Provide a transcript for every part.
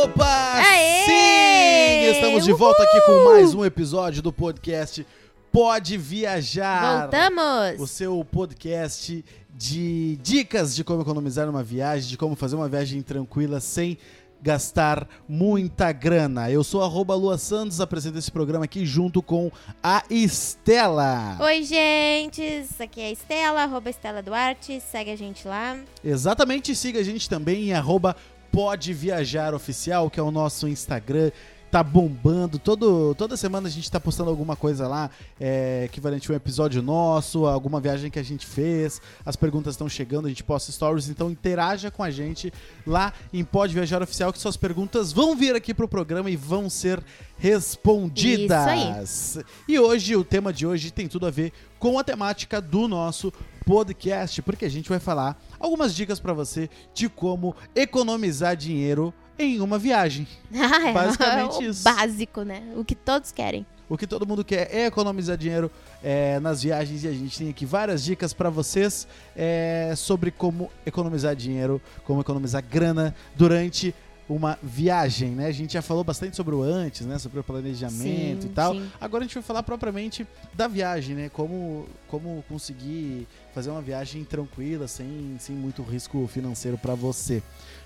Opa! Aê! Sim! Estamos de volta aqui com mais um episódio do podcast Pode Viajar. Voltamos! O seu podcast de dicas de como economizar numa viagem, de como fazer uma viagem tranquila sem gastar muita grana. Eu sou arroba Lua Santos, apresento esse programa aqui junto com a Estela. Oi, gente! Aqui é a Estela, arroba Estela Duarte. Segue a gente lá. Exatamente, siga a gente também em arroba Pode Viajar Oficial, que é o nosso Instagram. Tá bombando, Todo, toda semana a gente tá postando alguma coisa lá, é, equivalente a um episódio nosso, alguma viagem que a gente fez, as perguntas estão chegando, a gente posta stories, então interaja com a gente lá em Pode Viajar Oficial, que suas perguntas vão vir aqui pro programa e vão ser respondidas. E hoje, o tema de hoje tem tudo a ver com a temática do nosso podcast, porque a gente vai falar algumas dicas para você de como economizar dinheiro em uma viagem. Ah, é Basicamente o isso. básico, né? O que todos querem. O que todo mundo quer é economizar dinheiro é, nas viagens e a gente tem aqui várias dicas para vocês é, sobre como economizar dinheiro, como economizar grana durante uma viagem, né? A gente já falou bastante sobre o antes, né? Sobre o planejamento Sim, e tal. sim. Agora a gente vai falar propriamente da viagem, né? Como, como conseguir fazer uma viagem tranquila, sem, sem muito risco financeiro para você.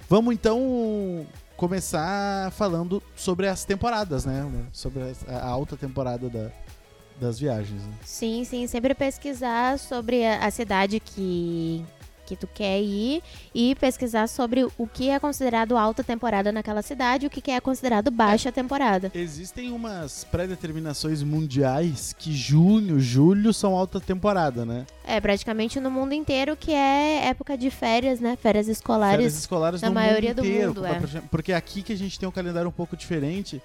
Vamos então começar falando sobre as temporadas, né? Sobre a alta temporada da- das viagens. né? Sim, sim. Sempre pesquisar sobre a, a cidade que, que tu quer ir e pesquisar sobre o que é considerado alta temporada naquela cidade e o que é considerado baixa temporada. Existem umas pré-determinações mundiais que junho, julho são alta temporada, né? É, praticamente no mundo inteiro que é época de férias, né? Férias escolares. Férias escolares na maioria mundo do inteiro. mundo, é. Porque aqui que a gente tem um calendário um pouco diferente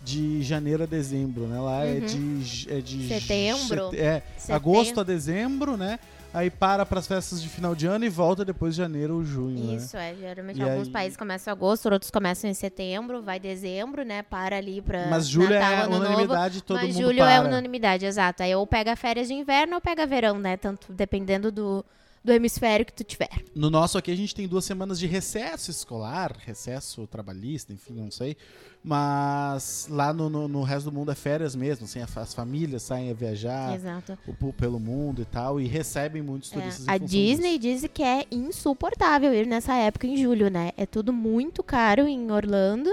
de janeiro a dezembro, né? Lá é Uhum. de, j- é de Setembro. sete- é, Setembro. agosto a dezembro, né? Aí para para as festas de final de ano e volta depois de janeiro ou junho, né? Isso, é. Geralmente E alguns aí- países começam em agosto, outros começam em setembro, vai dezembro, né? Para ali pra. Mas julho Natal, é Ano Novo. unanimidade, todo Mas mundo julho para. é unanimidade, exato. Aí ou pega férias de inverno ou pega verão, né? Tanto dependendo do, do hemisfério que tu tiver. No nosso aqui a gente tem duas semanas de recesso escolar, recesso trabalhista, enfim, não sei. Mas lá no, no, no resto do mundo é férias mesmo, assim, as famílias saem a viajar Exato. pelo mundo e tal, e recebem muitos É, turistas. em A Disney disso. diz que é insuportável ir nessa época em julho, né? É tudo muito caro em Orlando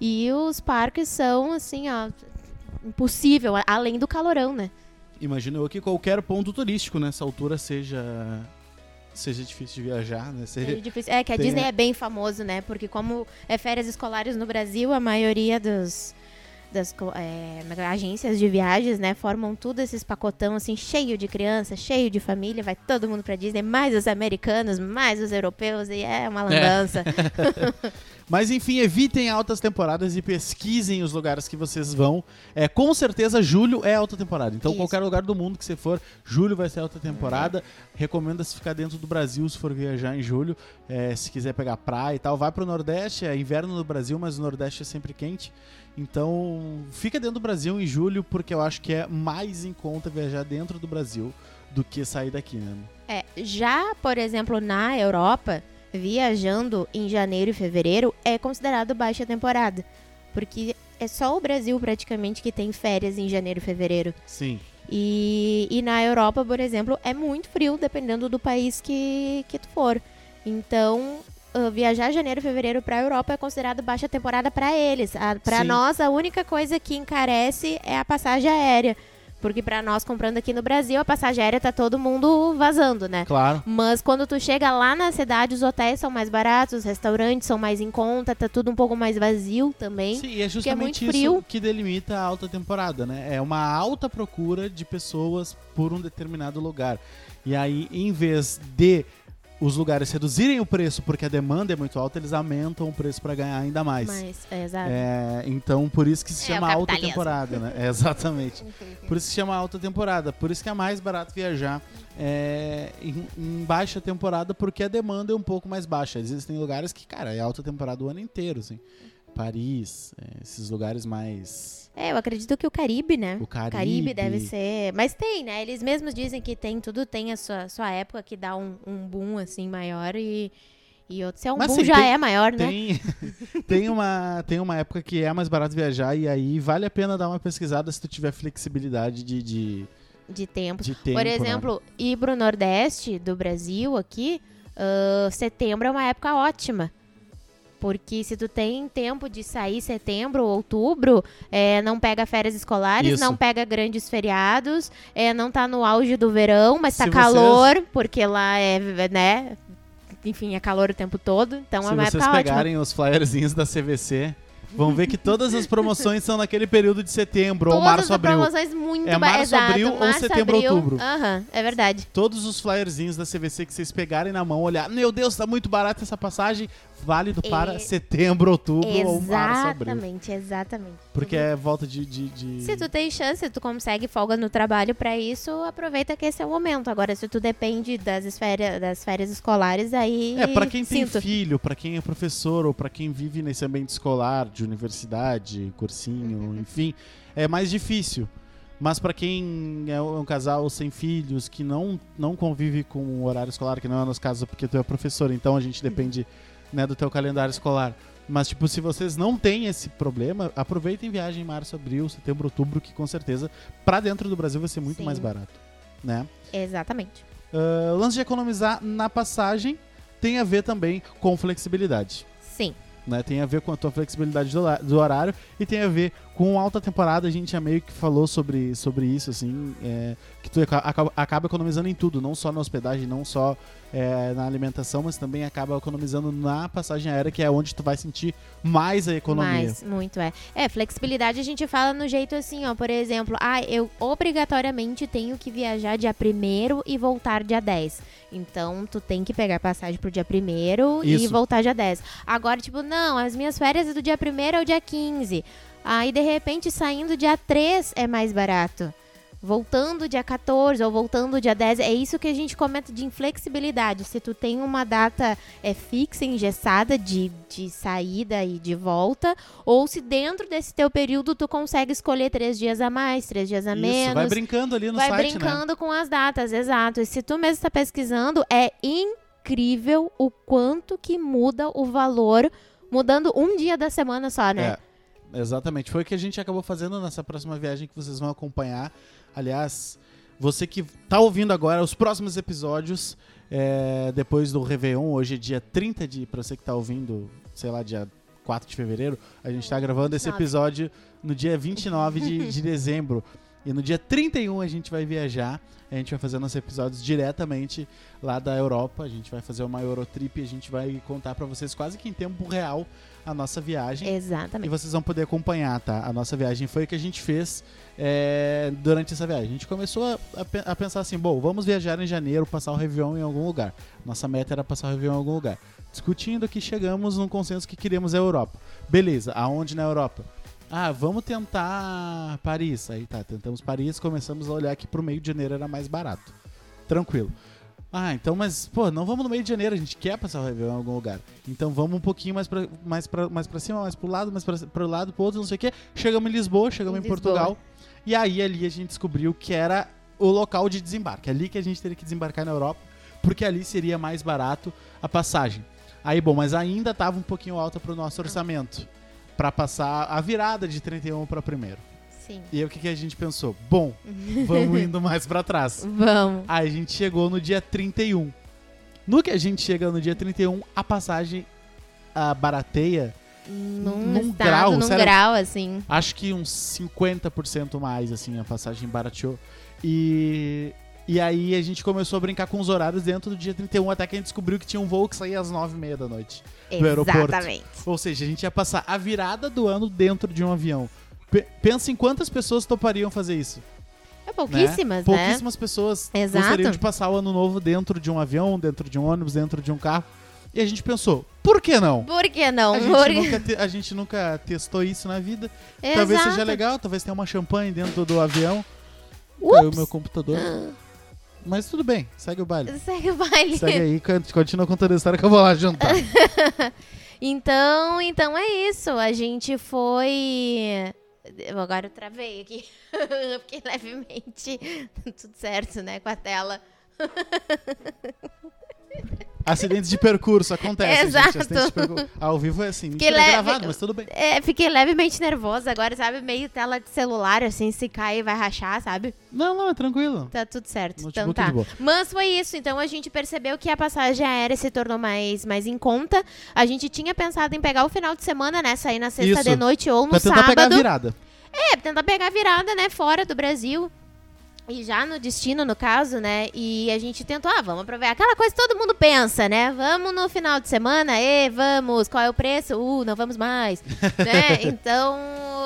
e os parques são assim, ó, impossível, além do calorão, né? Imagino eu que qualquer ponto turístico nessa altura seja seja difícil de viajar, né? É, Seja- difícil. É que a tem Disney a- é bem famoso, né? Porque como é férias escolares no Brasil, a maioria dos das é, agências de viagens, né, formam tudo esses pacotão assim cheio de criança, cheio de família, vai todo mundo pra Disney, mais os americanos, mais os europeus e é uma lambança. Mas enfim, evitem altas temporadas e pesquisem os lugares que vocês vão. É, com certeza, julho é alta temporada. Então, Isso. qualquer lugar do mundo que você for, julho vai ser alta temporada. Recomenda-se ficar dentro do Brasil se for viajar em julho. É, se quiser pegar praia e tal, vai pro Nordeste. É inverno no Brasil, mas o Nordeste é sempre quente. Então, fica dentro do Brasil em julho, porque eu acho que é mais em conta viajar dentro do Brasil do que sair daqui, né? É, já, por exemplo, na Europa, viajando em janeiro e fevereiro é considerado baixa temporada, porque é só o Brasil praticamente que tem férias em janeiro e fevereiro. Sim. E, e na Europa, por exemplo, é muito frio, dependendo do país que, que tu for. Então, ah, viajar janeiro e fevereiro pra Europa é considerado baixa temporada pra eles. A, pra Sim. nós, a única coisa que encarece é a passagem aérea. Porque pra nós, comprando aqui no Brasil, a passagem aérea tá todo mundo vazando, né? Claro. Mas quando tu chega lá na cidade, os hotéis são mais baratos, os restaurantes são mais em conta, tá tudo um pouco mais vazio também. Sim, e é justamente muito isso que delimita a alta temporada, né? É uma alta procura de pessoas por um determinado lugar. E aí, em vez de os lugares reduzirem o preço porque a demanda é muito alta, eles aumentam o preço para ganhar ainda mais. Mas, é, exato. É, então, por isso que se É, chama o alta temporada, né? É, exatamente. Por isso que se chama alta temporada. Por isso que é mais barato viajar é, em, em baixa temporada, porque a demanda é um pouco mais baixa. Existem lugares que, cara, é alta temporada o ano inteiro, assim. Paris, é, esses lugares mais. É, eu acredito que o Caribe, né? O Caribe. deve ser. Mas tem, né? Eles mesmos dizem que tem, tudo tem a sua, sua época que dá um, um boom assim maior e. E outro, se é um Mas, boom, sim, já tem- é maior, né? Tem, tem, uma, tem uma época que é mais barato viajar e aí vale a pena dar uma pesquisada se tu tiver flexibilidade de, de, De tempo. de tempo. Por né? exemplo, ir pro Nordeste do Brasil aqui, ah, setembro é uma época ótima. Porque se tu tem tempo de sair setembro ou outubro, é, não pega férias escolares, Isso. não pega grandes feriados, é, não tá no auge do verão, mas Se tá vocês- calor, porque lá é, né? Enfim, é calor o tempo todo. Então é Se uma vocês época ótima. pegarem os flyerzinhos da CVC, vão ver que todas as promoções são naquele período de setembro ou Todas março, as abril. promoções muito É março, exato, abril ou março, setembro, abril. outubro. Aham, é verdade. Todos os flyerzinhos da CVC que vocês pegarem na mão, olhar, meu Deus, tá muito barato essa passagem, válido para E- setembro, outubro ou março, abril. Exatamente, exatamente. Porque é volta de... de, de- Se tu tem chance, tu consegue folga no trabalho pra isso, aproveita que esse é o momento. Agora, se tu depende das férias, das férias escolares, aí. É, pra quem tem sinto. filho, pra quem é professor ou pra quem vive nesse ambiente escolar, de universidade, cursinho, enfim, é mais difícil. Mas pra quem é um casal sem filhos, que não, não convive com o horário escolar, que não é o nosso caso porque tu é professor, então a gente depende né, do teu calendário escolar. Mas, tipo, se vocês não têm esse problema, aproveitem viagem em março, abril, setembro, outubro, que com certeza, pra dentro do Brasil vai ser muito Sim. mais barato, né? Exatamente. O lance de economizar na passagem tem a ver também com flexibilidade. Sim. Né? Tem a ver com a tua flexibilidade do horário e tem a ver com alta temporada. A gente já meio que falou sobre, sobre isso, assim, é, que tu aca- acaba, acaba economizando em tudo, não só na hospedagem, não só é, na alimentação, mas também acaba economizando na passagem aérea, que é onde tu vai sentir mais a economia. Mais, muito é. É, flexibilidade a gente fala no jeito assim, ó. Por exemplo, ah, eu obrigatoriamente tenho que viajar dia 1 e voltar dia 10. Então, tu tem que pegar passagem pro dia 1 e voltar dia 10. Agora, tipo, não, as minhas férias é do dia 1 ao dia 15. Aí, de repente, saindo dia 3 é mais barato. Voltando dia 14 ou voltando dia 10, é isso que a gente comenta de inflexibilidade. Se tu tem uma data é, fixa, engessada de, de saída e de volta, ou se dentro desse teu período tu consegue escolher três dias a mais, três dias a Isso, menos. vai brincando ali no vai site, né? brincando com as datas, exato. E se tu mesmo está pesquisando, é incrível o quanto que muda o valor, mudando um dia da semana só, né? É, exatamente. Foi o que a gente acabou fazendo nessa próxima viagem que vocês vão acompanhar. Aliás, você que tá ouvindo agora os próximos episódios, é, depois do Réveillon, hoje é dia 30 de. Pra você que tá ouvindo, sei lá, dia 4 de fevereiro, a gente tá gravando esse 29. episódio no dia 29 de, de dezembro. E no dia 31 a gente vai viajar. A gente vai fazer nossos episódios diretamente lá da Europa. A gente vai fazer uma Eurotrip e a gente vai contar pra vocês quase que em tempo real a nossa viagem. E Exatamente. vocês vão poder acompanhar, tá? A nossa viagem foi o que a gente fez é, durante essa viagem. A gente começou a, a a pensar assim, bom, vamos viajar em janeiro, passar o Réveillon em algum lugar. Nossa meta era passar o Réveillon em algum lugar. Discutindo que chegamos num consenso que queríamos a Europa. Beleza, aonde na Europa? Ah, vamos tentar Paris. Aí tá, tentamos Paris, começamos a olhar que pro meio de janeiro era mais barato. Tranquilo. Ah, então, mas, pô, não vamos no meio de janeiro, a gente quer passar o Réveillon em algum lugar. Então vamos um pouquinho mais pra, mais pra, mais pra cima, mais pro lado, mais pra, pro lado, pro outro, não sei o quê. Chegamos em Lisboa, chegamos em, Lisboa. Portugal. E aí ali a gente descobriu que era o local de desembarque. Ali que a gente teria que desembarcar na Europa, porque ali seria mais barato a passagem. Aí, bom, mas ainda tava um pouquinho alta pro nosso orçamento. Pra passar a virada de 31 pra primeiro. Sim. E aí o que, que a gente pensou? Bom, vamos indo mais pra trás. Vamos. Aí a gente chegou no dia 31. No que a gente chega no dia 31, a passagem a barateia, Num, Num estado, grau, num sério. grau, assim. acho que uns 50% mais, assim, a passagem barateou. E, e aí a gente começou a brincar com os horários dentro do dia 31, até que a gente descobriu que tinha um voo que saía às 9h30 da noite. Do aeroporto. Exatamente. Ou seja, a gente ia passar a virada do ano dentro de um avião. Pe- pensa em quantas pessoas topariam fazer isso. É pouquíssimas, né? Pouquíssimas pessoas Exato. gostariam de passar o ano novo dentro de um avião, dentro de um ônibus, dentro de um carro. E a gente pensou, por que não? Por que não? A Por- gente, nunca te- a gente nunca testou isso na vida. Talvez Exato. seja legal, talvez tenha uma champanhe dentro do avião. Ups. Caiu o meu computador. Mas tudo bem, segue o baile. Segue o baile. Segue aí, continua contando a história que eu vou lá jantar. Então, então é isso. A gente foi. Agora eu travei aqui. Fiquei levemente. Tudo certo, né? Com a tela. Acidentes de percurso acontecem, Exato. gente. Acidentes de percurso. Ao vivo é assim. Fiquei é gravado, mas tudo bem. É, fiquei levemente nervosa agora, sabe? Meio tela de celular, assim, se cair vai rachar, sabe? Não, não, é tranquilo. Tá tudo certo. Então Notebook tá. de boa. Mas foi isso. Então a gente percebeu que a passagem aérea se tornou mais, mais em conta. A gente tinha pensado em pegar o final de semana, né? Sair na sexta Isso. de noite ou no Pra tentar pegar a sábado. virada. É, tentar pegar a virada, né? Fora do Brasil. E já no destino, no caso, né? E a gente tentou, ah, vamos aproveitar. Aquela coisa que todo mundo pensa, né? Vamos no final de semana, e vamos, qual é o preço? Uh, não vamos mais. né? Então,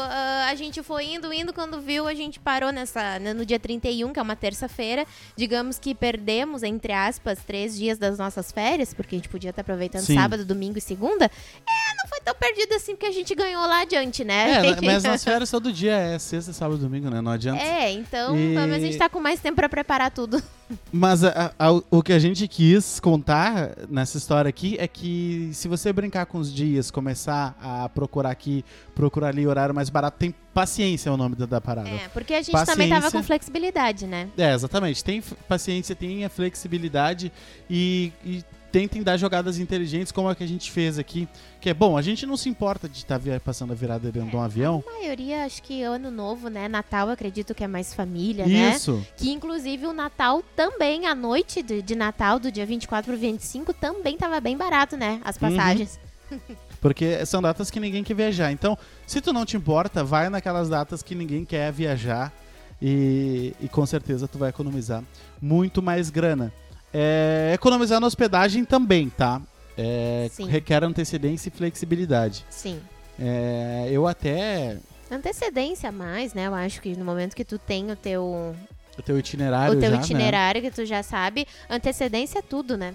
ah, a gente foi indo, indo, quando viu, a gente parou nessa, né, no dia 31, que é uma terça-feira. Digamos que perdemos, entre aspas, três dias das nossas férias, porque a gente podia estar aproveitando Sim. sábado, domingo e segunda. É, tão perdido assim, porque a gente ganhou lá adiante, né? É, mas nas férias todo dia é sexta, sábado, domingo, né? Não adianta. É, então, E- mas a gente tá com mais tempo pra preparar tudo. Mas a- a- o que a gente quis contar nessa história aqui é que se você brincar com os dias, começar a procurar aqui, procurar ali horário mais barato, tem paciência é o nome da, da parada. É, porque a gente também tava Paciência. com flexibilidade, né? É, exatamente. Tem paciência, tem a flexibilidade e, e tentem dar jogadas inteligentes como a que a gente fez aqui. Que é bom, a gente não se importa de estar passando a virada dentro de um avião. A maioria, acho que ano novo, né? Natal, acredito que é mais família, né? Isso. Que inclusive o Natal também, a noite de, de Natal, do dia 24 pro 25, também tava bem barato, né? As Uhum. passagens. Porque são datas que ninguém quer viajar. Então, se tu não te importa, vai naquelas datas que ninguém quer viajar e, e com certeza tu vai economizar muito mais grana. É, economizar na hospedagem também, tá? É, requer antecedência e flexibilidade. Sim. É, eu até. Antecedência a mais, né? Eu acho que no momento que tu tem o teu, O teu itinerário o teu já, né? itinerário, que tu já sabe, antecedência é tudo, né?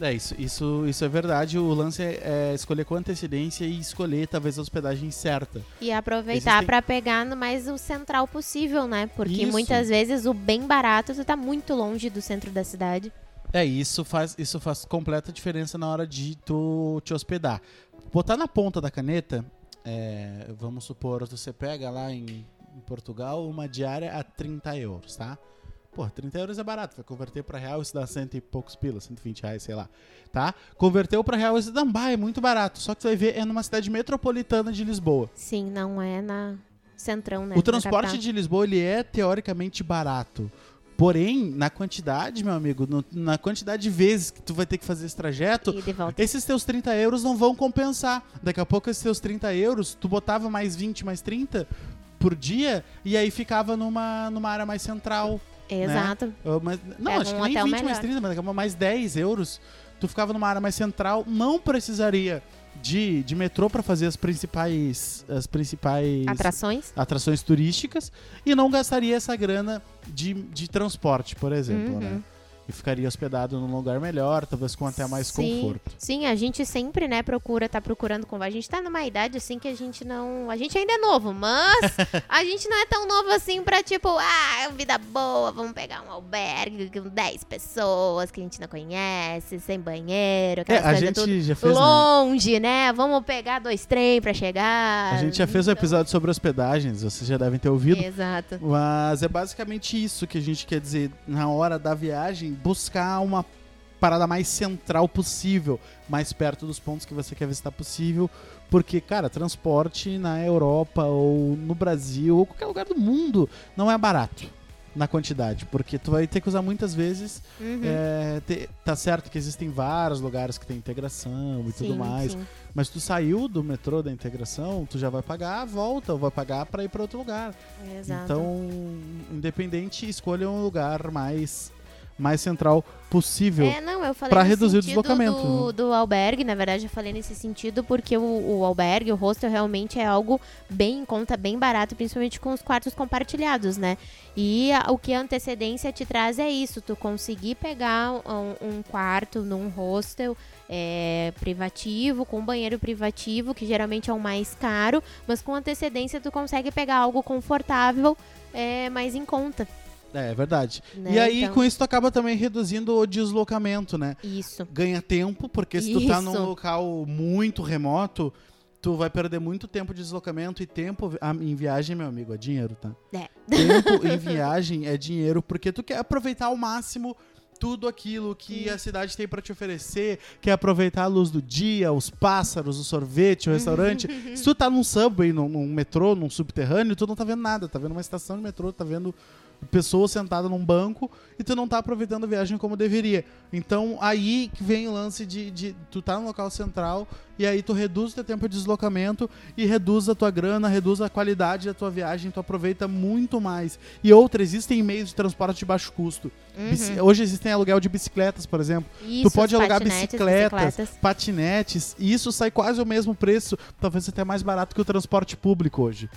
É, isso, isso, isso é verdade. O lance é, é escolher com antecedência e escolher talvez a hospedagem certa. E aproveitar Existem- pra pegar no mais o central possível, né? Porque Isso. muitas vezes o bem barato tu tá muito longe do centro da cidade. É, isso faz, isso faz completa diferença na hora de tu te hospedar. Botar na ponta da caneta, é, vamos supor, você pega lá em, em Portugal uma diária a 30 euros, tá? Pô, 30 euros é barato, vai converter pra real isso dá cento e poucos pilas, 120 reais, sei lá, tá? Converteu pra real isso dá, bah, é muito barato, só que tu vai ver, é numa cidade metropolitana de Lisboa. Sim, não é na centrão, né? O transporte de Lisboa ele é teoricamente barato. Porém, na quantidade, meu amigo, no- na quantidade de vezes que tu vai ter que fazer esse trajeto, esses teus 30 euros não vão compensar. Daqui a pouco esses teus 30 euros, tu botava mais 20, mais 30 por dia, e aí ficava numa, numa área mais central. Exato. Uh, Mas, não, Pega acho um que nem 20 hotel mais melhor. 30, mas daqui a pouco mais 10 euros, tu ficava numa área mais central, não precisaria de, de metrô para fazer as principais, as principais Atrações. atrações turísticas e não gastaria essa grana de, de transporte, por exemplo, Uhum. né? E ficaria hospedado num lugar melhor, talvez com até mais Sim, conforto. Sim, a gente sempre, né, procura, tá procurando com. A gente tá numa idade assim que a gente não. A gente ainda é novo, mas a gente não é tão novo assim pra tipo, ah, vida boa, vamos pegar um albergue com 10 pessoas que a gente não conhece, sem banheiro, É, a gente tudo já fez. né? longe, né? Vamos pegar dois trem pra chegar. A gente já fez um Então, episódio sobre hospedagens, vocês já devem ter ouvido. Exato. Mas é basicamente isso que a gente quer dizer na hora da viagem, buscar uma parada mais central possível, mais perto dos pontos que você quer visitar possível, porque, cara, transporte na Europa ou no Brasil ou qualquer lugar do mundo não é barato na quantidade, porque tu vai ter que usar muitas vezes. Uhum. é, te- tá certo que existem vários lugares que tem integração e tudo Sim, mais, sim. mas tu saiu do metrô da integração, tu já vai pagar a volta ou vai pagar para ir para outro lugar. Exato. Então, independente, escolha um lugar mais, mais central possível. É, nesse reduzir o deslocamento, Do, né? do albergue, na verdade, eu falei nesse sentido porque o, o albergue, o hostel, realmente é algo bem em conta, bem barato, principalmente com os quartos compartilhados, né? E a- o que a antecedência te traz é isso, tu conseguir pegar um, um quarto num hostel é, privativo, com banheiro privativo, que geralmente é o mais caro, mas com antecedência tu consegue pegar algo confortável, é, mais em conta. É, é verdade. Né? E aí, Então, com isso, tu acaba também reduzindo o deslocamento, né? Isso. Ganha tempo, porque se tu tá num Isso. local muito remoto, tu vai perder muito tempo de deslocamento e tempo ah, em viagem, meu amigo, é dinheiro, tá? É. Tempo em viagem é dinheiro, porque tu quer aproveitar ao máximo tudo aquilo que a cidade tem pra te oferecer, que é aproveitar a luz do dia, os pássaros, o sorvete, o restaurante. Se tu tá num subway, num, num metrô, num subterrâneo, tu não tá vendo nada, tá vendo uma estação de metrô, tá vendo pessoa sentada num banco e tu não tá aproveitando a viagem como deveria. Então aí que vem o lance de, de tu tá no local central e aí tu reduz o teu tempo de deslocamento e reduz a tua grana, reduz a qualidade da tua viagem, tu aproveita muito mais. E outra, existem meios de transporte de baixo custo. Bici- Hoje existem aluguel de bicicletas, por exemplo. Isso, tu pode alugar bicicletas, bicicletas. patinetes, e isso sai quase o mesmo preço, talvez até mais barato que o transporte público hoje.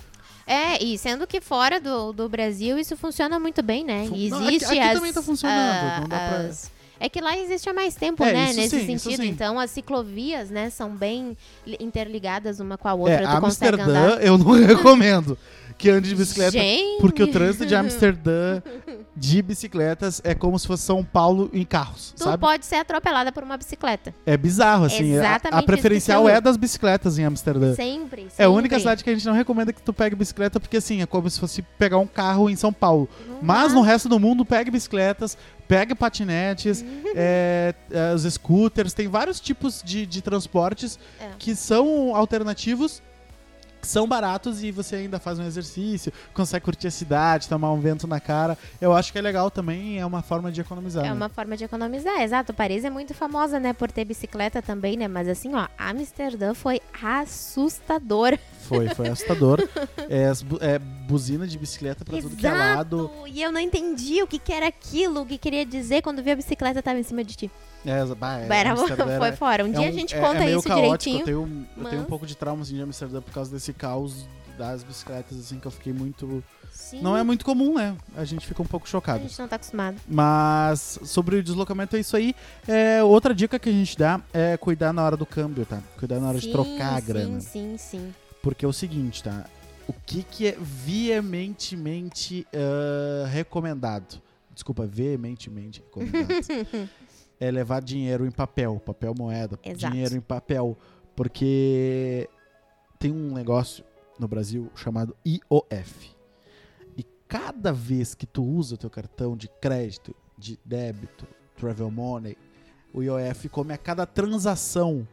É, e sendo que fora do, do Brasil isso funciona muito bem, né? Fun- E Não, aqui- existe aqui as, também tá funcionando, não dá pra- as- É que lá existe há mais tempo, É, né? Nesse sim, sentido. Então as ciclovias, né, são bem li- interligadas uma com a outra. é, tu consegue Amsterdã andar. eu não recomendo que ande de bicicleta. Gente! Porque o trânsito de Amsterdã de bicicletas é como se fosse São Paulo em carros, Tu sabe? pode ser atropelada por uma bicicleta. É bizarro, assim. A- Exatamente a, isso preferencial que você é das bicicletas em Amsterdã. Sempre, É a única sempre. cidade que a gente não recomenda que tu pegue bicicleta, porque assim, é como se fosse pegar um carro em São Paulo. Não Mas no resto do mundo, pegue bicicletas, pegue patinetes, Uhum. é, é, os scooters, tem vários tipos de, de transportes É. que são alternativos, são baratos e você ainda faz um exercício, consegue curtir a cidade, tomar um vento na cara. Eu acho que é legal também, é uma forma de economizar. É né? uma forma de economizar, exato. Paris é muito famosa, né, por ter bicicleta também, né? Mas assim, ó, Amsterdã foi assustador. Foi, foi assustador. é, é buzina de bicicleta pra tudo que é lado. E eu não entendi o que, que era aquilo, o que queria dizer quando vi a bicicleta tava em cima de ti. É, bah, é, Era- foi era- fora. Um é dia um- a gente é- conta é isso caótico. direitinho. Eu tenho, eu tenho um mas- pouco de trauma assim, de Amsterdã por causa desse caos das bicicletas, assim, que eu fiquei muito. Sim, Não é muito comum, né? A gente fica um pouco a chocado. gente não tá acostumado. Mas sobre o deslocamento é isso aí. É, outra dica que a gente dá é cuidar na hora do câmbio, tá? Cuidar na hora de Sim, trocar a sim, grana. Sim, sim, Porque é o seguinte, tá? O que, que é veementemente ah, recomendado? Desculpa, veementemente recomendado. é levar dinheiro em papel, papel moeda, Exato. dinheiro em papel. Porque tem um negócio no Brasil chamado IOF. E cada vez que tu usa o teu cartão de crédito, de débito, travel money, o IOF come a cada transação.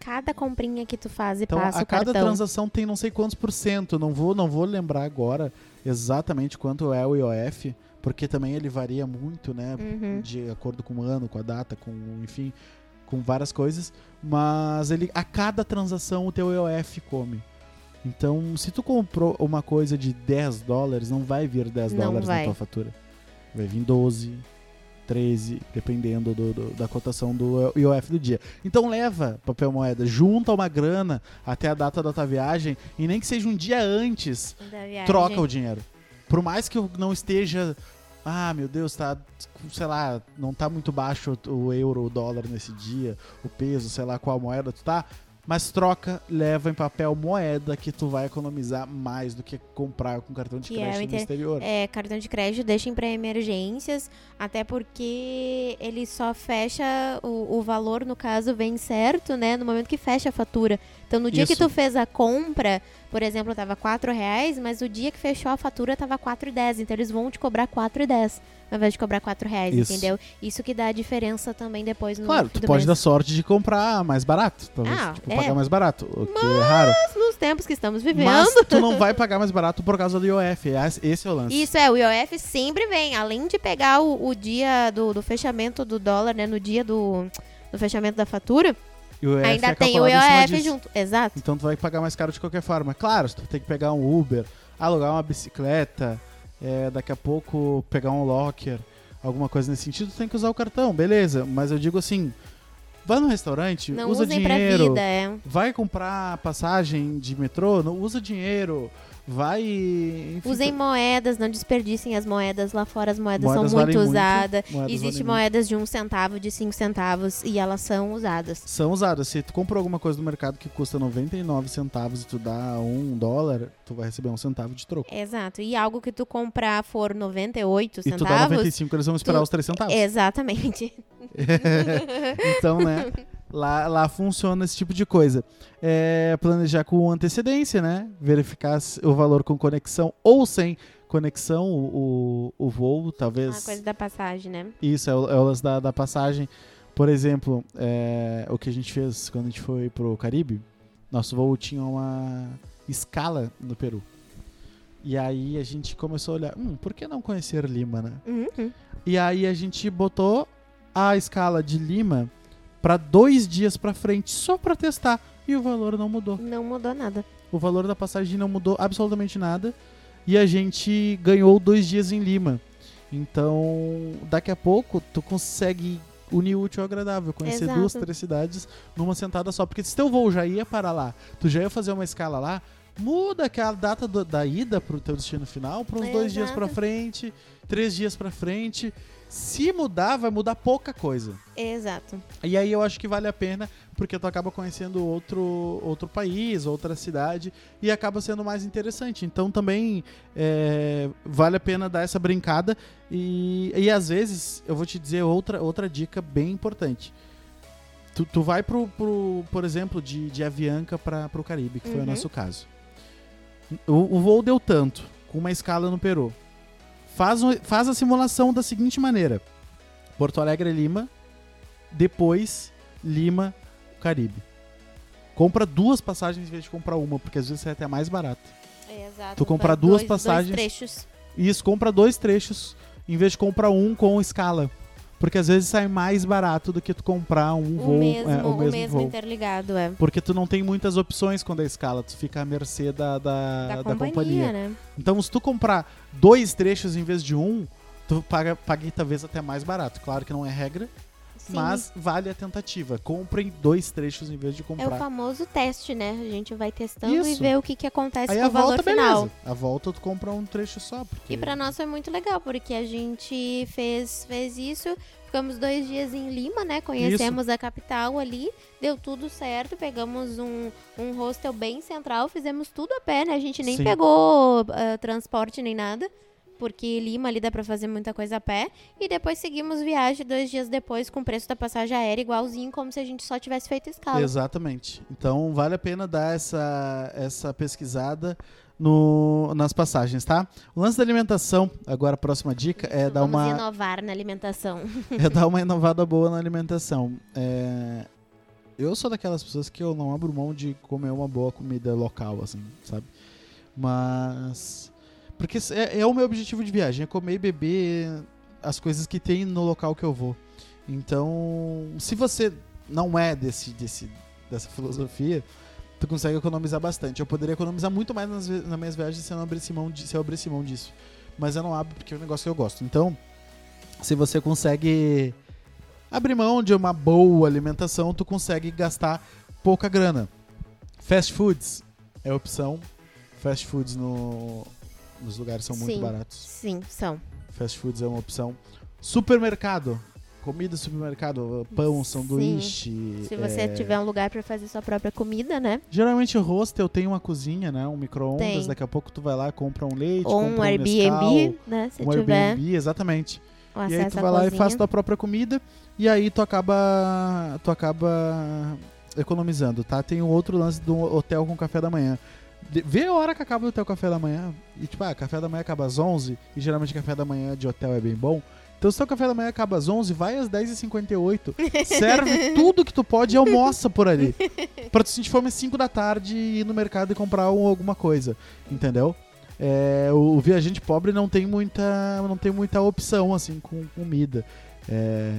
Cada comprinha que tu faz e Então, passa a o cada cartão. transação tem não sei quantos por cento. Não vou, não vou lembrar agora exatamente quanto é o IOF, porque também ele varia muito, né? Uhum. De acordo com o ano, com a data, com, enfim, com várias coisas. Mas ele, a cada transação o teu IOF come. Então, se tu comprou uma coisa de 10 dólares, não vai vir 10 Não dólares na vai. tua fatura. Vai vir 12, 13, dependendo do- do- da cotação do IOF do dia. Então leva papel moeda, junta uma grana até a data da tua viagem e nem que seja um dia antes, troca o dinheiro. Por mais que eu não esteja. Ah, meu Deus, tá. Sei lá, não tá muito baixo o euro, o dólar nesse dia, o peso, sei lá qual moeda tu tá. Mas troca, leva em papel moeda que tu vai economizar mais do que comprar com cartão de é crédito no inter- exterior. É, cartão de crédito deixem para emergências, até porque ele só fecha o, o valor, no caso, vem certo, né? No momento que fecha a fatura. Então, no dia que Isso. tu fez a compra, por exemplo, tava R$ reais, mas o dia que fechou a fatura tava R$ 4,10. Então, eles vão te cobrar R$ 4,10 ao invés de cobrar R$ reais, Isso. entendeu? Isso que dá a diferença também depois no Claro, tu pode mês. dar sorte de comprar mais barato. Talvez, Ah, tipo, é. pagar mais barato. O que é raro. Mas nos tempos que estamos vivendo... Mas tu não vai pagar mais barato por causa do IOF. Esse é o lance. Isso é, o IOF sempre vem. Além de pegar o, o dia do, do fechamento do dólar, né? No dia do, do fechamento da fatura, E o ainda é tem o IOF junto. Exato. Então tu vai pagar mais caro de qualquer forma. Claro, se tu tem que pegar um Uber, alugar uma bicicleta, é, daqui a pouco pegar um locker, alguma coisa nesse sentido, tu tem que usar o cartão, beleza. Mas eu digo assim, vai no restaurante, Não usa dinheiro. vida, é. Vai comprar passagem de metrô, não usa dinheiro. Vai. Enfim, Usem moedas, não desperdicem as moedas. Lá fora as moedas, Moedas são muito usadas. Existem moedas de um centavo, de cinco centavos, e elas são usadas. são usadas. Se tu comprou alguma coisa no mercado que custa 99 centavos e tu dá um dólar, tu vai receber um centavo de troco. Exato. E algo que tu comprar for 98 E tu dá centavos. 95, eles vão esperar tu- os 3 centavos. Exatamente. então, né? Lá, lá funciona esse tipo de coisa. É, planejar com antecedência, né? Verificar o valor com conexão ou sem conexão, o, o, o voo, talvez. Uma coisa da passagem, né? Isso, é o, é o lance da, da passagem. Por exemplo, é, o que a gente fez quando a gente foi pro Caribe, nosso voo tinha uma escala no Peru. E aí a gente começou a olhar, hum, por que não conhecer Lima, né? Uhum. E aí a gente botou a escala de Lima para dois dias para frente, só para testar. E o valor não mudou. Não mudou nada. O valor da passagem não mudou absolutamente nada. E a gente ganhou dois dias em Lima. Então, daqui a pouco, tu consegue unir o útil ao agradável, conhecer Exato. duas, três cidades numa sentada só. Porque se teu voo já ia para lá, tu já ia fazer uma escala lá, muda aquela data do- da ida pro teu destino final para uns dois dias para frente, três dias para frente. Se mudar, vai mudar pouca coisa. Exato. E aí eu acho que vale a pena, porque tu acaba conhecendo outro, outro país, outra cidade, e acaba sendo mais interessante. Então também é, vale a pena dar essa brincada. E, e às vezes, eu vou te dizer outra, outra dica bem importante. Tu, tu vai pro, pro, por exemplo, de, de Avianca para pro Caribe, que foi o Uhum. nosso caso. O, o voo deu tanto, com uma escala no Peru. Faz, um- faz a simulação da seguinte maneira: Porto Alegre Lima, depois Lima, Caribe. Compra duas passagens em vez de comprar uma, porque às vezes é até mais barato. É, exato. Tu compra duas dois- passagens. Dois trechos. E isso compra dois trechos em vez de comprar um com escala. Porque às vezes sai mais barato do que tu comprar um O voo, mesmo, é, o o mesmo, mesmo voo. interligado, é. Porque tu não tem muitas opções quando é escala, tu fica à mercê da, da, Da, da companhia, companhia. né? Então, se tu comprar dois trechos em vez de um, tu paga, paga talvez até mais barato. Claro que não é regra, Sim. mas vale a tentativa. Comprem dois trechos em vez de É o comprar. famoso teste, né? A gente vai testando e Isso. vê o que, que acontece Aí com o valor volta, final. beleza. A volta tu compra um trecho só. Porque... E pra nós foi muito legal, porque a gente fez, fez isso, ficamos dois dias em Lima, né? Conhecemos a capital ali, deu tudo certo, pegamos um, um hostel bem central, fizemos tudo a pé, né? A gente nem Sim. pegou ah, transporte nem nada, porque Lima ali dá pra fazer muita coisa a pé. E depois seguimos viagem dois dias depois com o preço da passagem aérea igualzinho, como se a gente só tivesse feito escala. Exatamente. Então vale a pena dar essa, essa pesquisada no, nas passagens, tá? O lance da alimentação, agora a próxima dica, é dar Vamos uma. inovar na alimentação. é dar uma inovada boa na alimentação. É, Eu sou daquelas pessoas que eu não abro mão de comer uma boa comida local, assim, sabe? Mas. Porque é, é o meu objetivo de viagem, é comer e beber as coisas que tem no local que eu vou. Então, se você não é desse, desse, dessa filosofia, tu consegue economizar bastante. Eu poderia economizar muito mais nas, nas minhas viagens se eu não abrisse mão, de, se eu abrisse mão disso. Mas eu não abro porque é um negócio que eu gosto. Então, se você consegue abrir mão de uma boa alimentação, tu consegue gastar pouca grana. Fast foods é opção. Fast foods no, nos lugares são muito Sim. baratos. Sim, são. Fast foods é uma opção. Supermercado. Comida supermercado, pão, sanduíche. Se você é, tiver um lugar pra fazer sua própria comida, né? Geralmente o hostel tem uma cozinha, né? Um micro-ondas. Daqui a pouco tu vai lá, compra um leite, Ou um um Airbnb, Nescau, né? Se um tiver Airbnb, exatamente. o E aí tu vai lá e cozinha. faz tua própria comida e aí tu acaba tu acaba economizando, tá? Tem um outro lance do hotel com café da manhã. Vê a hora que acaba o teu café da manhã. E tipo, ah, café da manhã acaba às 11 e geralmente café da manhã de hotel é bem bom. Então se teu café da manhã acaba às 11, vai às 10h58, serve tudo que tu pode e almoça por ali. Pra tu sentir fome às 5 da tarde e ir no mercado e comprar um- alguma coisa, entendeu? É, o, o viajante pobre não tem muita não tem muita opção assim com comida. É,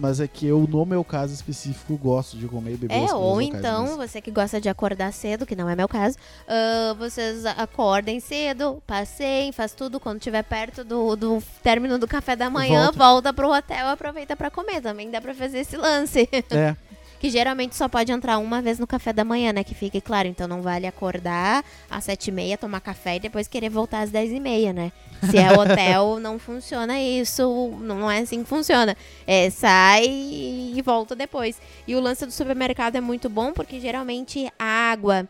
mas é que eu, no meu caso específico, gosto de comer e beber É, ou então, você que gosta de acordar cedo, que não é meu caso, ah, vocês acordem cedo, passeiem, faz tudo quando estiver perto do, do término do café da manhã, Volta. volta, pro hotel aproveita pra comer. Também dá pra fazer esse lance. É, que geralmente só pode entrar uma vez no café da manhã, né? Que fique claro. Então não vale acordar às sete e meia, tomar café e depois querer voltar às dez e meia, né? Se é hotel, não funciona isso. Não é assim que funciona. É, sai e volta depois. E o lance do supermercado é muito bom porque geralmente água,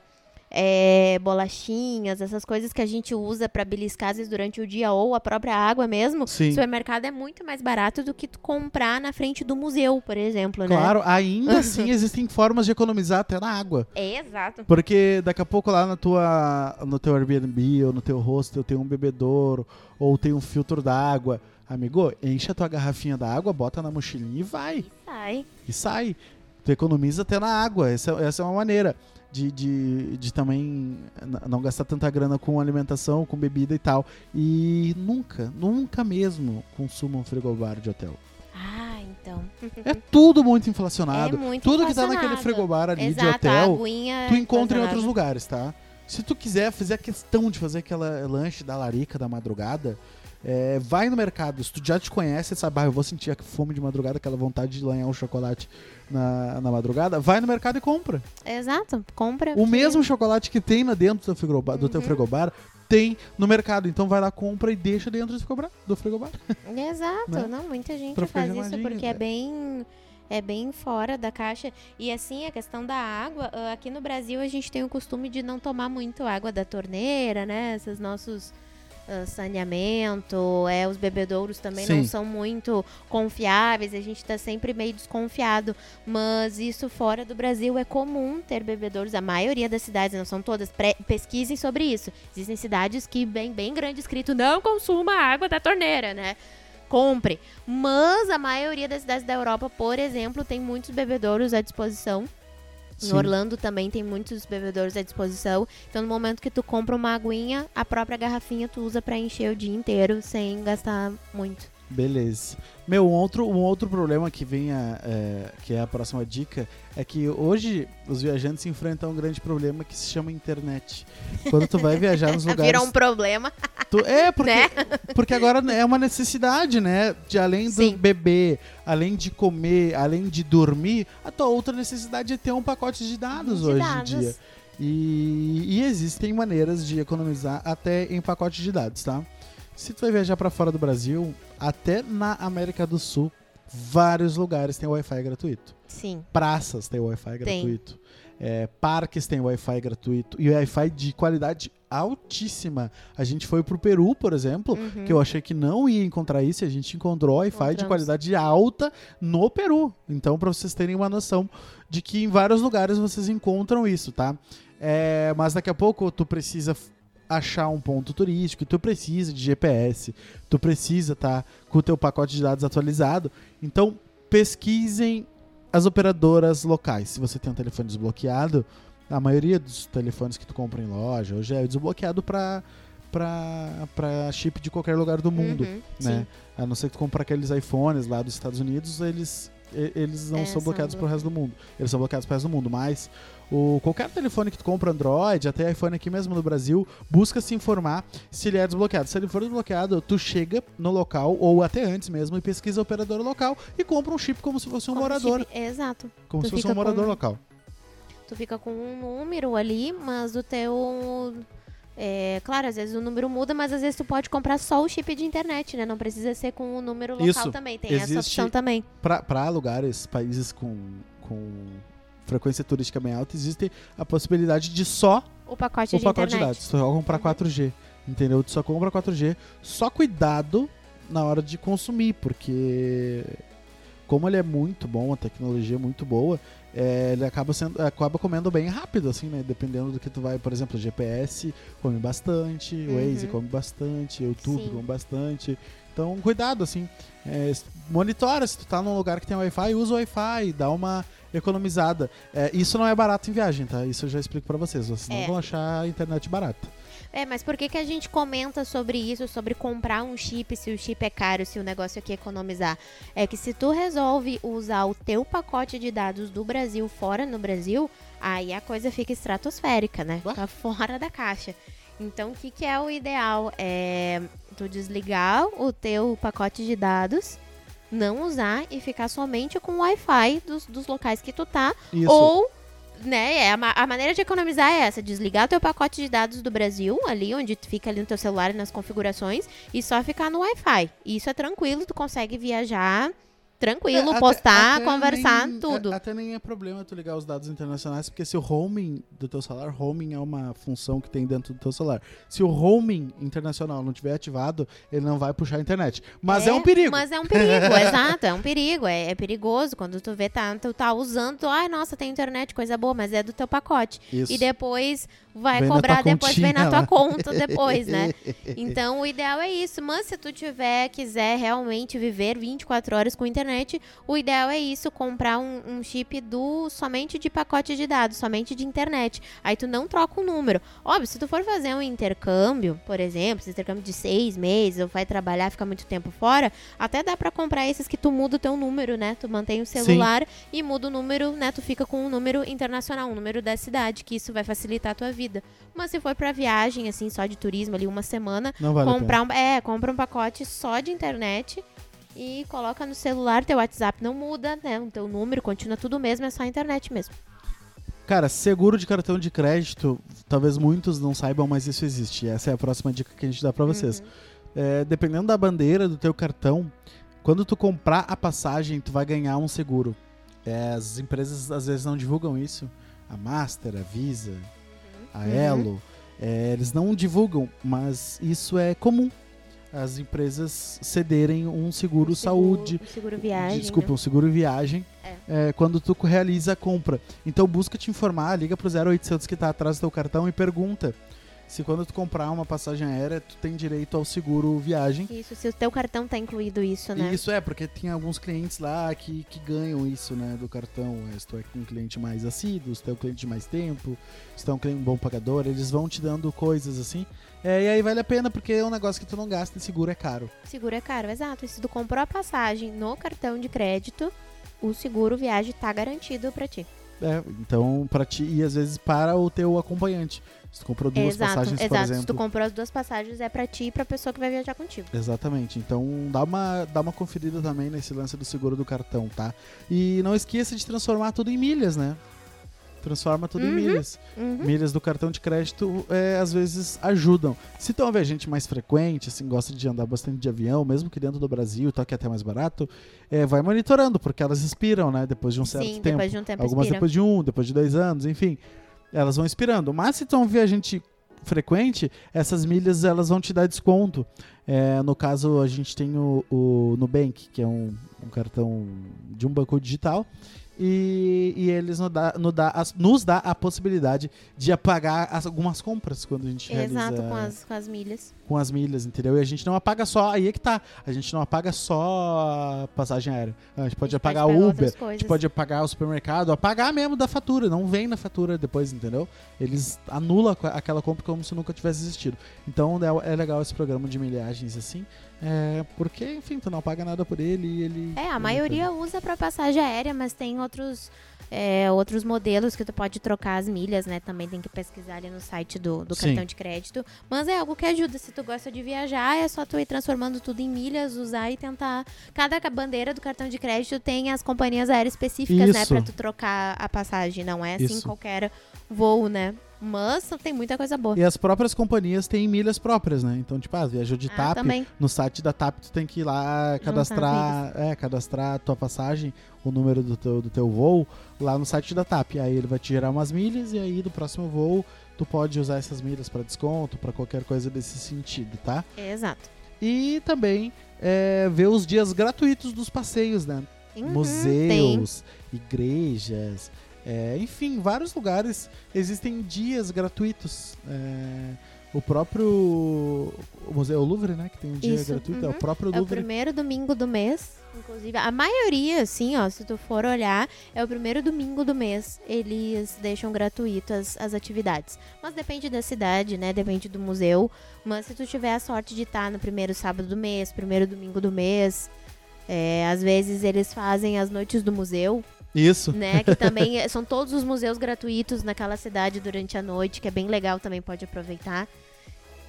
é, bolachinhas, essas coisas que a gente usa para beliscar durante o dia ou a própria água mesmo, Sim. o supermercado é muito mais barato do que tu comprar na frente do museu, por exemplo, né? Claro, ainda assim existem formas de economizar até na água. É, exato. Porque daqui a pouco lá na tua, no teu Airbnb ou no teu hostel tem um bebedouro ou tem um filtro d'água. Amigo, enche a tua garrafinha d'água, bota na mochilinha e vai. Sai. E sai. Tu economiza até na água. Essa, essa é uma maneira de, de, de também não gastar tanta grana com alimentação, com bebida e tal. E nunca, nunca mesmo consuma um frigobar de hotel. Ah, então. É tudo muito inflacionado. É muito tudo que tá naquele inflacionado. frigobar ali de Exato, a hotel, tu encontra em outros lugares, tá? Se tu quiser fazer a questão de fazer aquela lanche da larica da madrugada, é, vai no mercado. Se tu já te conhece, sabe, ah, eu vou sentir a fome de madrugada, aquela vontade de lanhar um chocolate na, na madrugada, vai no mercado e compra. Exato, compra. O mesmo chocolate que tem lá dentro do teu frigobar, do teu Uhum. frigobar tem no mercado. Então vai lá, compra e deixa dentro do frigobar. Do frigobar. Exato, né? não, muita gente Pra faz isso porque é bem é bem fora da caixa. E assim, a questão da água, ah, aqui no Brasil a gente tem o costume de não tomar muito água da torneira, né? Esses nossos ah, saneamento, é, os bebedouros também não Sim. são muito confiáveis, a gente tá sempre meio desconfiado. Mas isso fora do Brasil é comum ter bebedouros, a maioria das cidades, não são todas, pesquisem sobre isso. Existem cidades que bem, bem grande escrito, não consuma água da torneira, né? Compre. Mas a maioria das cidades da Europa, por exemplo, tem muitos bebedouros à disposição. Em Sim. Orlando também tem muitos bebedouros à disposição. Então, no momento que tu compra uma aguinha, a própria garrafinha tu usa pra encher o dia inteiro sem gastar muito. Beleza. Meu, um outro, um outro problema que vem, a, é, que é a próxima dica, é que hoje os viajantes enfrentam um grande problema que se chama internet. Quando tu vai viajar nos lugares... Virou um problema, tu- é, porque, né? porque agora é uma necessidade, né? De além do Sim. beber, além de comer, além de dormir, a tua outra necessidade é ter um pacote de dados De hoje dados. em dia. E, e existem maneiras de economizar até em pacote de dados, tá? Se tu vai viajar pra fora do Brasil, até na América do Sul, vários lugares têm Wi-Fi gratuito. Sim. Praças têm Wi-Fi gratuito. É, parques têm Wi-Fi gratuito. E Wi-Fi de qualidade altíssima. A gente foi pro Peru, por exemplo, Uhum. que eu achei que não ia encontrar isso, e a gente encontrou Wi-Fi de qualidade alta no Peru. Então, pra vocês terem uma noção de que em vários lugares vocês encontram isso, tá? É, mas daqui a pouco tu precisa achar um ponto turístico, tu precisa de GPS, tu precisa estar com o teu pacote de dados atualizado. Então, pesquisem as operadoras locais. Se você tem um telefone desbloqueado, a maioria dos telefones que tu compra em loja hoje é desbloqueado para para chip de qualquer lugar do mundo, Uhum, né? sim. A não ser que tu compra aqueles iPhones lá dos Estados Unidos, eles eles não É, são são bloqueados pro resto do mundo. Eles são bloqueados pro resto do mundo, mas o qualquer telefone que tu compra Android, até iPhone aqui mesmo no Brasil, busca se informar se ele é desbloqueado. Se ele for desbloqueado, tu chega no local ou até antes mesmo e pesquisa a operadora local e compra um chip como se fosse um Como morador, chip- Exato. como tu se fosse um morador com- local. Tu fica com um número ali, mas o teu. É, claro, às vezes o número muda, mas às vezes tu pode comprar só o chip de internet, né? Não precisa ser com o número local Isso. também. Tem essa Existe- opção também. Para lugares, países com, com frequência turística bem alta, existe a possibilidade de só O pacote o de pacote de internet. dados. Tu só comprar Uhum. 4G. Entendeu? Tu só compra 4G. Só cuidado na hora de consumir, porque como ele é muito bom, a tecnologia é muito boa, é, ele acaba sendo acaba comendo bem rápido, assim, né? Dependendo do que tu vai, por exemplo, GPS come bastante, Uhum. Waze come bastante, o YouTube Sim. come bastante. Então, cuidado, assim. É, monitora se tu tá num lugar que tem Wi-Fi, usa o Wi-Fi, dá uma economizada. É, isso não é barato em viagem, tá? Isso eu já explico pra vocês. Vocês não É. vão achar a internet barata. É, mas por que, que a gente comenta sobre isso, sobre comprar um chip, se o chip é caro, se o negócio aqui é economizar? É que se tu resolve usar o teu pacote de dados do Brasil fora no Brasil, aí a coisa fica estratosférica, né? Fica fora da caixa. Então, o que, que é o ideal? É tu desligar o teu pacote de dados, não usar e ficar somente com o Wi-Fi dos, dos locais que tu tá, Isso. ou, né, é a, a maneira de economizar é essa, desligar o teu pacote de dados do Brasil, ali onde fica ali no teu celular nas configurações, e só ficar no Wi-Fi. Isso é tranquilo, tu consegue viajar tranquilo, É, postar, até conversar, nem- tudo. a- Até nem é problema tu ligar os dados internacionais, porque se o roaming do teu celular, roaming é uma função que tem dentro do teu celular. Se o roaming internacional não tiver ativado, ele não vai puxar a internet. Mas é, um perigo. Mas é um perigo, exato, é um perigo. É, é perigoso quando tu vê, tá, tu tá usando, tu, ai, nossa, tem internet, coisa boa, mas é do teu pacote. Isso. E depois vai Vem cobrar, depois vem na tua lá. conta depois, né? Então o ideal é isso. Mas se tu tiver, quiser realmente viver 24 horas com internet, o ideal é isso, comprar um, um chip do somente de pacote de dados, somente de internet. Aí tu não troca o número. Óbvio, se tu for fazer um intercâmbio, por exemplo, esse intercâmbio de seis meses, ou vai trabalhar, ficar muito tempo fora, até dá pra comprar esses que tu muda o teu número, né? Tu mantém o celular e muda o número, né? Tu fica com um número internacional, um número da cidade, que isso vai facilitar a tua vida. Mas se for pra viagem, assim, só de turismo ali, uma semana, Não vale comprar um, é, compra um pacote só de internet e coloca no celular, teu WhatsApp não muda, né? O teu número continua tudo mesmo, é só a internet mesmo. Cara, seguro de cartão de crédito, talvez muitos não saibam, mas isso existe. Essa é a próxima dica que a gente dá pra vocês. Uhum. É, dependendo da bandeira do teu cartão, quando tu comprar a passagem, tu vai ganhar um seguro. É, as empresas às vezes não divulgam isso. A Master, a Visa, a Uhum. Elo, é, eles não divulgam, mas isso é comum. As empresas cederem um seguro, saúde, O seguro viagem. Desculpa, né? um seguro viagem é, quando tu realiza a compra. Então busca te informar, liga pro 0800 que tá atrás do teu cartão e pergunta se quando tu comprar uma passagem aérea, tu tem direito ao seguro viagem. Isso, se o teu cartão tá incluído isso, né? Isso é, porque tem alguns clientes lá que, que ganham isso, né, do cartão. É, Se tu é um cliente mais assíduo, se tu é um cliente de mais tempo, se tu é um cliente bom pagador, eles vão te dando coisas assim. É, e aí vale a pena, porque é um negócio que tu não gasta e seguro é caro. Seguro é caro, exato. E se tu comprou a passagem no cartão de crédito, o seguro viagem tá garantido pra ti. É, então, pra ti, e às vezes para o teu acompanhante. Se tu comprou duas exato, passagens, por exato. exemplo. Se tu comprou as duas passagens, é pra ti e pra pessoa que vai viajar contigo. Exatamente. Então dá uma, dá uma conferida também nesse lance do seguro do cartão, tá? E não esqueça de transformar tudo em milhas, né? Transforma tudo em Uhum. milhas. Uhum. Milhas do cartão de crédito é, às vezes ajudam. Se tu é um viajante mais frequente, assim, gosta de andar bastante de avião, mesmo que dentro do Brasil, tá, que é até mais barato, é, vai monitorando, porque elas expiram, né? Depois de um certo Sim, tempo. depois de um tempo Algumas expira. depois de um, depois de dois anos, enfim. Elas vão expirando. Mas se tu é um viajante frequente, essas milhas elas vão te dar desconto. É, no caso, a gente tem o, o Nubank, que é um, um cartão de um banco digital. E, e eles nos dá, nos, dá, nos dá a possibilidade de apagar as- algumas compras quando a gente realiza Exato, com as, com as milhas. com as milhas, entendeu? E a gente não apaga só, aí é que tá. A gente não apaga só a passagem aérea. A gente pode A gente apagar pode Uber, a gente pode apagar o supermercado, apagar mesmo da fatura, não vem na fatura depois, entendeu? Eles anulam aquela compra como se nunca tivesse existido. Então é, é legal esse programa de milhagens assim, é, porque, enfim, tu não paga nada por ele e ele. É, a ele maioria usa pra passagem aérea, mas tem outros, é, outros modelos que tu pode trocar as milhas, né? Também tem que pesquisar ali no site do, do cartão de crédito. Mas é algo que ajuda. Se tu gosta de viajar, é só tu ir transformando tudo em milhas, usar e tentar. Cada ca- bandeira do cartão de crédito tem as companhias aéreas específicas, né? Isso. Pra tu trocar a passagem. Não é assim Isso. qualquer voo, né? Mas tem muita coisa boa. E as próprias companhias têm milhas próprias, né? Então, tipo, ah, viajou de Ah, TAP, também. no site da TAP tu tem que ir lá cadastrar, é, cadastrar a tua passagem, o número do teu, do teu voo, lá no site da TAP. Aí ele vai te gerar umas milhas e aí do próximo voo tu pode usar essas milhas para desconto, para qualquer coisa desse sentido, tá? Exato. E também é, ver os dias gratuitos dos passeios, né? Uhum, tem. Museus, igrejas, é, enfim, vários lugares existem dias gratuitos. É, o próprio o Museu Louvre, né? Que tem um dia Isso, gratuito, é o uhum. próprio É o Louvre. primeiro domingo do mês. Inclusive, a maioria, assim, ó, se tu for olhar, é o primeiro domingo do mês. Eles deixam gratuitas as atividades. Mas depende da cidade, né? Depende do museu. Mas se tu tiver a sorte de estar no primeiro sábado do mês, primeiro domingo do mês, é, às vezes eles fazem as noites do museu, Isso. né? Que também é- são todos os museus gratuitos naquela cidade durante a noite, que é bem legal também, pode aproveitar.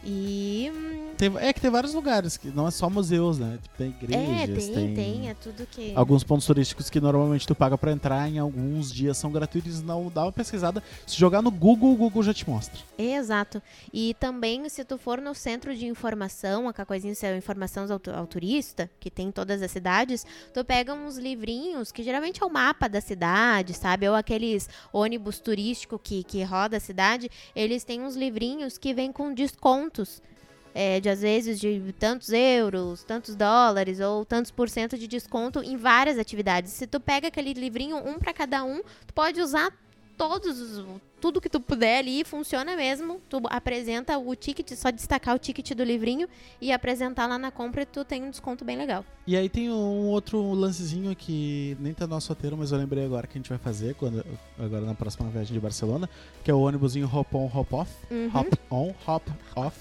E. hum, Tem- é que tem vários lugares, que não é só museus, né? Tipo, tem É, igrejas, tem, tem, é tudo que. alguns pontos turísticos que normalmente tu paga pra entrar, em alguns dias são gratuitos, não dá uma pesquisada. Se jogar no Google, o Google já te mostra. Exato. E também, se tu for no centro de informação, aquela coisinha, é informação ao, tu- ao turista, que tem em todas as cidades, tu pega uns livrinhos, que geralmente é o mapa da cidade, sabe? Ou aqueles ônibus turístico que, que roda a cidade, eles têm uns livrinhos que vêm com descontos. é, de às vezes de tantos euros, tantos dólares ou tantos por cento de desconto em várias atividades. Se tu pega aquele livrinho, um para cada um, tu pode usar todos os- tudo que tu puder ali funciona mesmo. Tu apresenta o ticket, só destacar o ticket do livrinho e apresentar lá na compra e tu tem um desconto bem legal. E aí tem um outro lancezinho que nem tá no nosso roteiro, mas eu lembrei agora que a gente vai fazer quando, agora na próxima viagem de Barcelona, que é o ônibusinho hop on, hop off. Uhum. Hop on, hop off.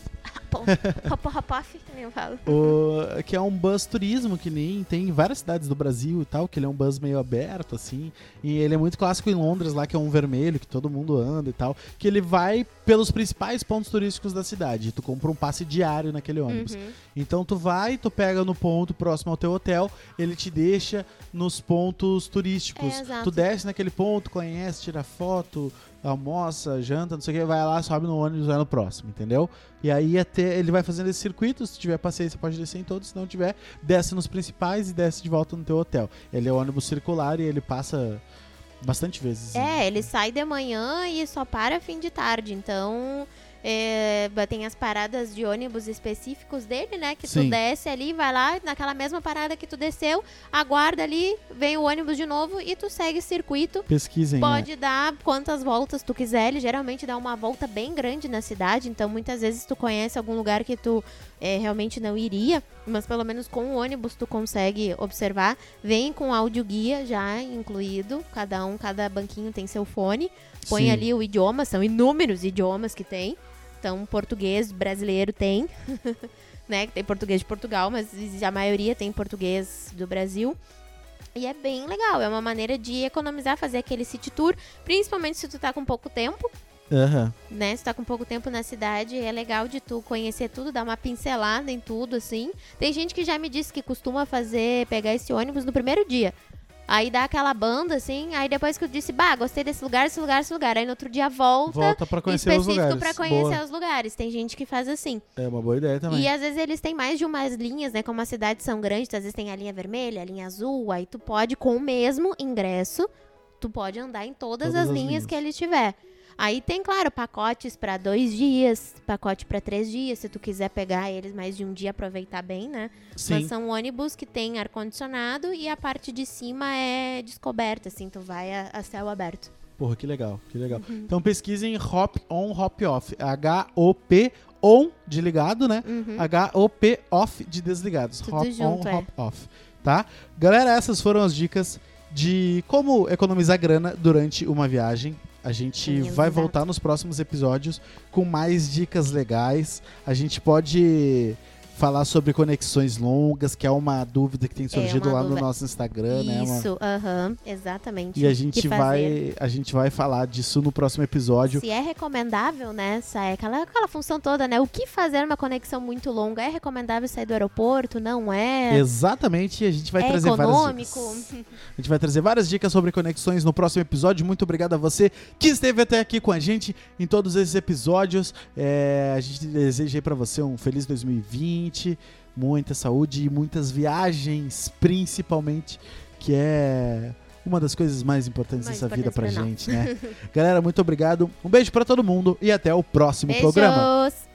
Pô, hop, hop off, que nem eu falo. O- que é um bus turismo que nem tem em várias cidades do Brasil e tal, que ele é um bus meio aberto, assim. E ele é muito clássico em Londres, lá que é um vermelho, que todo mundo anda e tal. Que ele vai pelos principais pontos turísticos da cidade. Tu compra um passe diário naquele ônibus. Uhum. Então tu vai, tu pega no ponto próximo ao teu hotel, ele te deixa nos pontos turísticos. É, tu desce naquele ponto, conhece, tira foto, almoça, janta, não sei o que, vai lá, sobe no ônibus, vai no próximo, entendeu? E aí até ele vai fazendo esse circuito, se tiver paciência pode descer em todos, se não tiver, desce nos principais e desce de volta no teu hotel. Ele é um ônibus circular e ele passa bastante vezes. É, ele sai de manhã e só para fim de tarde. Então, é, tem as paradas de ônibus específicos dele, né? Que Sim. tu desce ali, vai lá, naquela mesma parada que tu desceu, aguarda ali, vem o ônibus de novo e tu segue circuito. Pesquisem. né? Pode dar quantas voltas tu quiser. Ele geralmente dá uma volta bem grande na cidade. Então, muitas vezes tu conhece algum lugar que tu é, realmente não iria. Mas pelo menos com o ônibus tu consegue observar. Vem com áudio guia já incluído. Cada um, cada banquinho tem seu fone. Põe Sim. ali o idioma. São inúmeros idiomas que tem. Então, português brasileiro tem. né? Tem português de Portugal, mas a maioria tem português do Brasil. E é bem legal, é uma maneira de economizar, fazer aquele city tour, principalmente se tu tá com pouco tempo, Aham. né? Se tá com pouco tempo na cidade, é legal de tu conhecer tudo, dar uma pincelada em tudo, assim. Tem gente que já me disse que costuma fazer, pegar esse ônibus no primeiro dia. Aí dá aquela banda, assim, aí depois que eu disse, bah, gostei desse lugar, esse lugar, esse lugar. Aí no outro dia volta, Volta pra conhecer os específico lugares. pra conhecer Boa. os lugares. Tem gente que faz assim. É uma boa ideia também. E às vezes eles têm mais de umas linhas, né? Como as cidades são grandes, às vezes tem a linha vermelha, a linha azul, aí tu pode, com o mesmo ingresso, tu pode andar em todas, Todas as, as linhas, linhas. que ele tiver. Aí tem, claro, pacotes pra dois dias, pacote pra três dias, se tu quiser pegar eles mais de um dia, aproveitar bem, né? Sim. Mas são ônibus que tem ar-condicionado e a parte de cima é descoberta, assim, tu vai a, a céu aberto. Porra, que legal, que legal. Uhum. Então pesquisem Hop On, Hop Off. H-O-P On de ligado, né? Uhum. H-O-P Off de desligados. Tudo hop junto, On, é. Hop Off. Tá? Galera, essas foram as dicas de como economizar grana durante uma viagem. A gente Sim, vai exato. voltar nos próximos episódios com mais dicas legais. A gente pode falar sobre conexões longas, que é uma dúvida que tem surgido uma lá no dúvida. nosso Instagram, né? Uma- Isso, aham, exatamente. E a gente vai, a gente vai falar disso no próximo episódio. Se é recomendável, né, sair aquela, aquela função toda, né? O que fazer numa conexão muito longa? É recomendável sair do aeroporto? Não é? Exatamente, a gente vai é trazer várias econômico? dicas. A gente vai trazer várias dicas sobre conexões no próximo episódio. Muito obrigado a você que esteve até aqui com a gente em todos esses episódios. É, a gente deseja aí pra você um feliz 2020, muita saúde e muitas viagens, principalmente, que é uma das coisas mais importantes Mais dessa vida pra gente, né? Galera, muito obrigado. Um beijo pra todo mundo e até o próximo programa. Beijos!